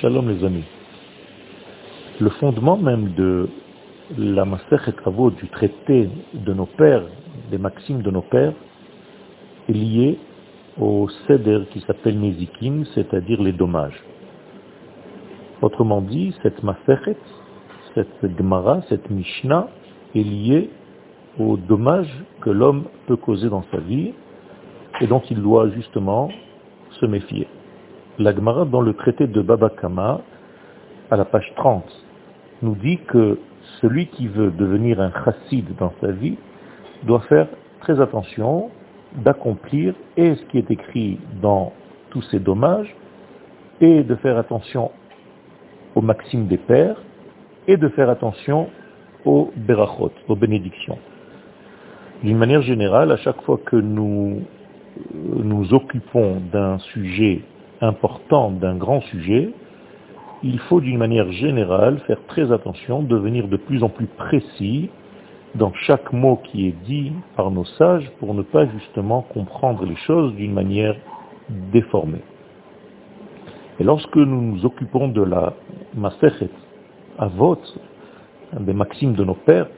Shalom les amis. Le fondement même de la Masechet Avot, du traité de nos pères, des maximes de nos pères, est lié au Seder qui s'appelle Nezikin, c'est-à-dire les dommages. Autrement dit, cette Masechet, cette Gemara, cette Mishnah est liée aux dommages que l'homme peut causer dans sa vie et dont il doit justement se méfier. La Gemara dans le traité de Baba Kama, à la page 30, nous dit que celui qui veut devenir un chassid dans sa vie doit faire très attention d'accomplir et ce qui est écrit dans tous ces dommages, et de faire attention aux maximes des pères, et de faire attention aux berachot, aux bénédictions. D'une manière générale, à chaque fois que nous nous occupons d'un sujet important, d'un grand sujet, il faut d'une manière générale faire très attention, devenir de plus en plus précis dans chaque mot qui est dit par nos sages pour ne pas justement comprendre les choses d'une manière déformée. Et lorsque nous nous occupons de la Masechet Avot, des maximes de nos pères,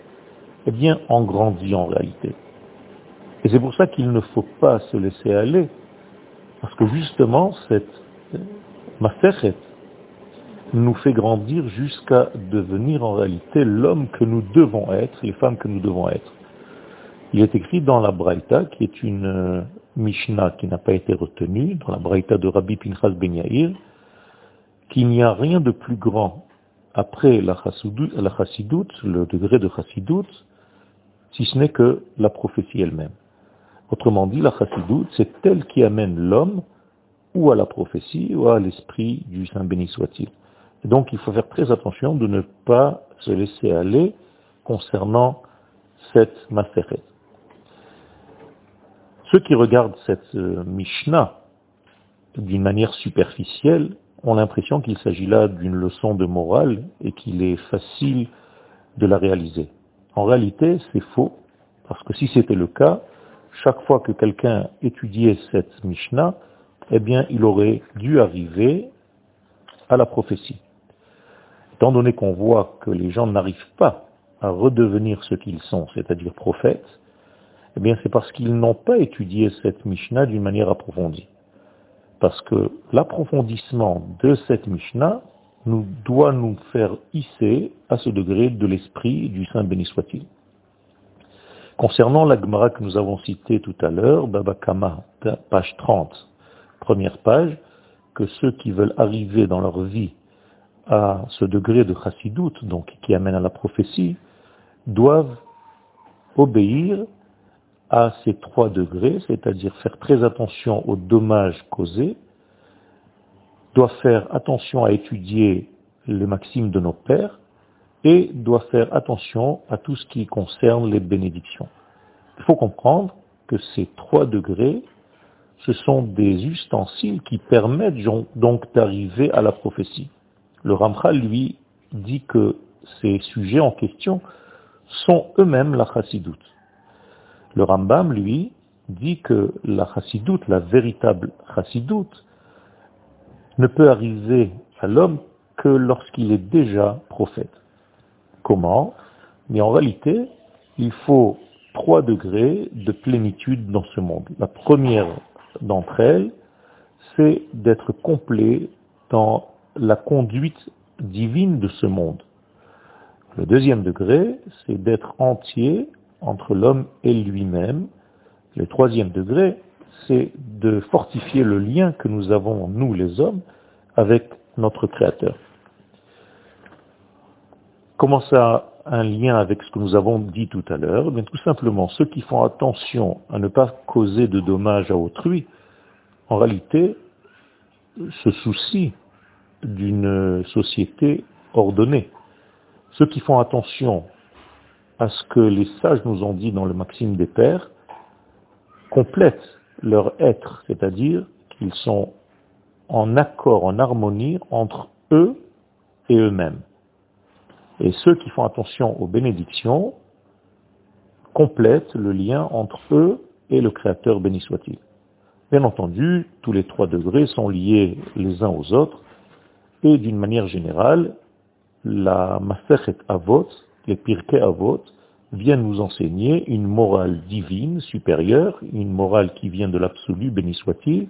eh bien, on grandit en réalité. Et c'est pour ça qu'il ne faut pas se laisser aller, parce que justement, cette Masechet nous fait grandir jusqu'à devenir en réalité l'homme que nous devons être, les femmes que nous devons être. Il est écrit dans la Braïta, qui est une euh, Mishnah qui n'a pas été retenue, dans la Braïta de Rabbi Pinchas Ben Yair, qu'il n'y a rien de plus grand après la chassidoute, le degré de chassidoute, si ce n'est que la prophétie elle-même. Autrement dit, la chassidoute, c'est elle qui amène l'homme ou à la prophétie ou à l'esprit du Saint béni soit-il. Donc il faut faire très attention de ne pas se laisser aller concernant cette Maseret. Ceux qui regardent cette euh, Mishnah d'une manière superficielle ont l'impression qu'il s'agit là d'une leçon de morale et qu'il est facile de la réaliser. En réalité, c'est faux, parce que si c'était le cas, chaque fois que quelqu'un étudiait cette Mishnah, eh bien, il aurait dû arriver à la prophétie. Étant donné qu'on voit que les gens n'arrivent pas à redevenir ce qu'ils sont, c'est-à-dire prophètes, eh bien c'est parce qu'ils n'ont pas étudié cette Mishnah d'une manière approfondie. Parce que l'approfondissement de cette Mishnah nous doit nous faire hisser à ce degré de l'esprit du Saint béni soit-il. Concernant la Gemara que nous avons citée tout à l'heure, Baba Kama, page 30, première page, que ceux qui veulent arriver dans leur vie à ce degré de chassidoute, donc qui amène à la prophétie, doivent obéir à ces trois degrés, c'est-à-dire faire très attention aux dommages causés, doivent faire attention à étudier les maximes de nos pères, et doivent faire attention à tout ce qui concerne les bénédictions. Il faut comprendre que ces trois degrés, ce sont des ustensiles qui permettent donc d'arriver à la prophétie. Le Ramchal, lui, dit que ces sujets en question sont eux-mêmes la chassidoute. Le Rambam, lui, dit que la chassidoute, la véritable chassidoute, ne peut arriver à l'homme que lorsqu'il est déjà prophète. Comment Mais en réalité, il faut trois degrés de plénitude dans ce monde. La première d'entre elles, c'est d'être complet dans la conduite divine de ce monde. Le deuxième degré, c'est d'être entier entre l'homme et lui-même. Le troisième degré, c'est de fortifier le lien que nous avons, nous les hommes, avec notre Créateur. Comment ça a un lien avec ce que nous avons dit tout à l'heure Tout simplement, ceux qui font attention à ne pas causer de dommages à autrui, en réalité, se soucient d'une société ordonnée. Ceux qui font attention à ce que les sages nous ont dit dans le Maxime des Pères complètent leur être, c'est-à-dire qu'ils sont en accord, en harmonie entre eux et eux-mêmes. Et ceux qui font attention aux bénédictions complètent le lien entre eux et le Créateur béni soit-il. Bien entendu, tous les trois degrés sont liés les uns aux autres, Et d'une manière générale, la Masechet Avot, les Pirkei Avot, viennent nous enseigner une morale divine supérieure, une morale qui vient de l'absolu, béni soit-il,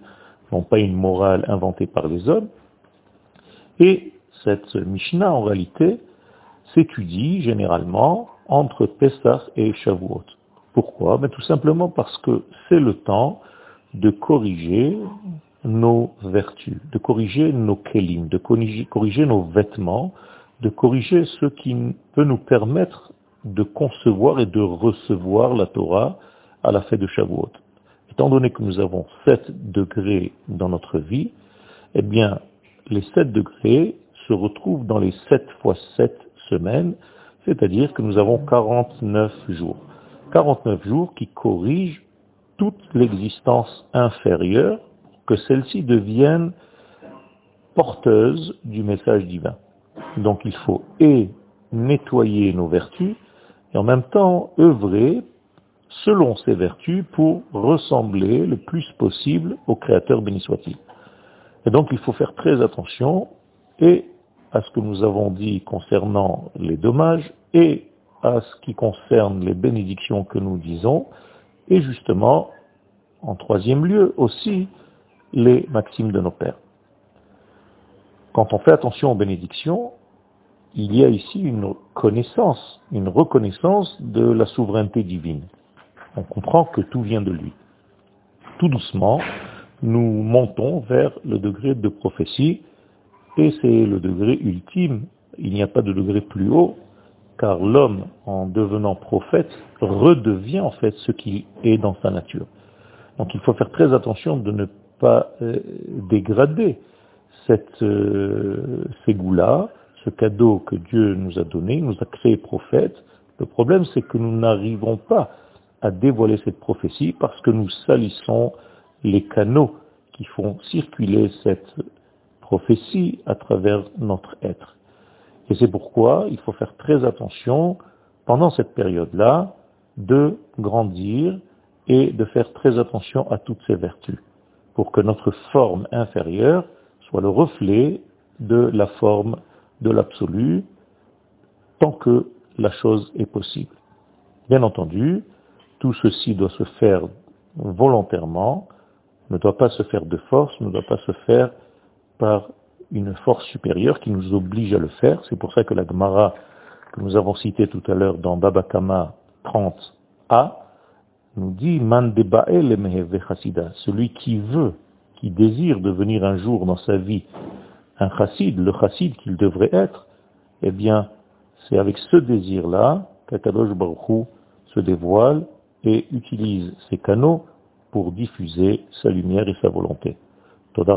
non pas une morale inventée par les hommes. Et cette Mishnah, en réalité, s'étudie généralement entre Pessah et Shavuot. Pourquoi? Ben, Tout simplement parce que c'est le temps de corriger nos vertus, de corriger nos kelim, de corriger nos vêtements, de corriger ce qui peut nous permettre de concevoir et de recevoir la Torah à la fête de Shavuot. Étant donné que nous avons 7 degrés dans notre vie, eh bien, les 7 degrés se retrouvent dans les 7 fois 7 semaines, c'est-à-dire que nous avons 49 jours. 49 jours qui corrigent toute l'existence inférieure que celle-ci devienne porteuse du message divin. Donc il faut et nettoyer nos vertus et en même temps œuvrer selon ces vertus pour ressembler le plus possible au Créateur béni soit-il. Et donc il faut faire très attention et à ce que nous avons dit concernant les dommages et à ce qui concerne les bénédictions que nous disons, et justement, en troisième lieu aussi, les maximes de nos pères. Quand on fait attention aux bénédictions, il y a ici une connaissance, une reconnaissance de la souveraineté divine. On comprend que tout vient de lui. Tout doucement, nous montons vers le degré de prophétie, et c'est le degré ultime. Il n'y a pas de degré plus haut, car l'homme, en devenant prophète, redevient en fait ce qu'il est dans sa nature. Donc il faut faire très attention de ne pas euh, dégrader cette euh, là ce cadeau que Dieu nous a donné, nous a créé prophète. Le problème, c'est que nous n'arrivons pas à dévoiler cette prophétie parce que nous salissons les canaux qui font circuler cette prophétie à travers notre être. Et c'est pourquoi il faut faire très attention pendant cette période-là de grandir et de faire très attention à toutes ces vertus pour que notre forme inférieure soit le reflet de la forme de l'absolu tant que la chose est possible. Bien entendu, tout ceci doit se faire volontairement, ne doit pas se faire de force, ne doit pas se faire par une force supérieure qui nous oblige à le faire. C'est pour ça que la Gemara que nous avons citée tout à l'heure dans Babakama 30a nous dit celui qui veut, qui désire devenir un jour dans sa vie un chassid, le chassid qu'il devrait être, eh bien, c'est avec ce désir-là qu'Akadosh Baruch se dévoile et utilise ses canaux pour diffuser sa lumière et sa volonté. Toda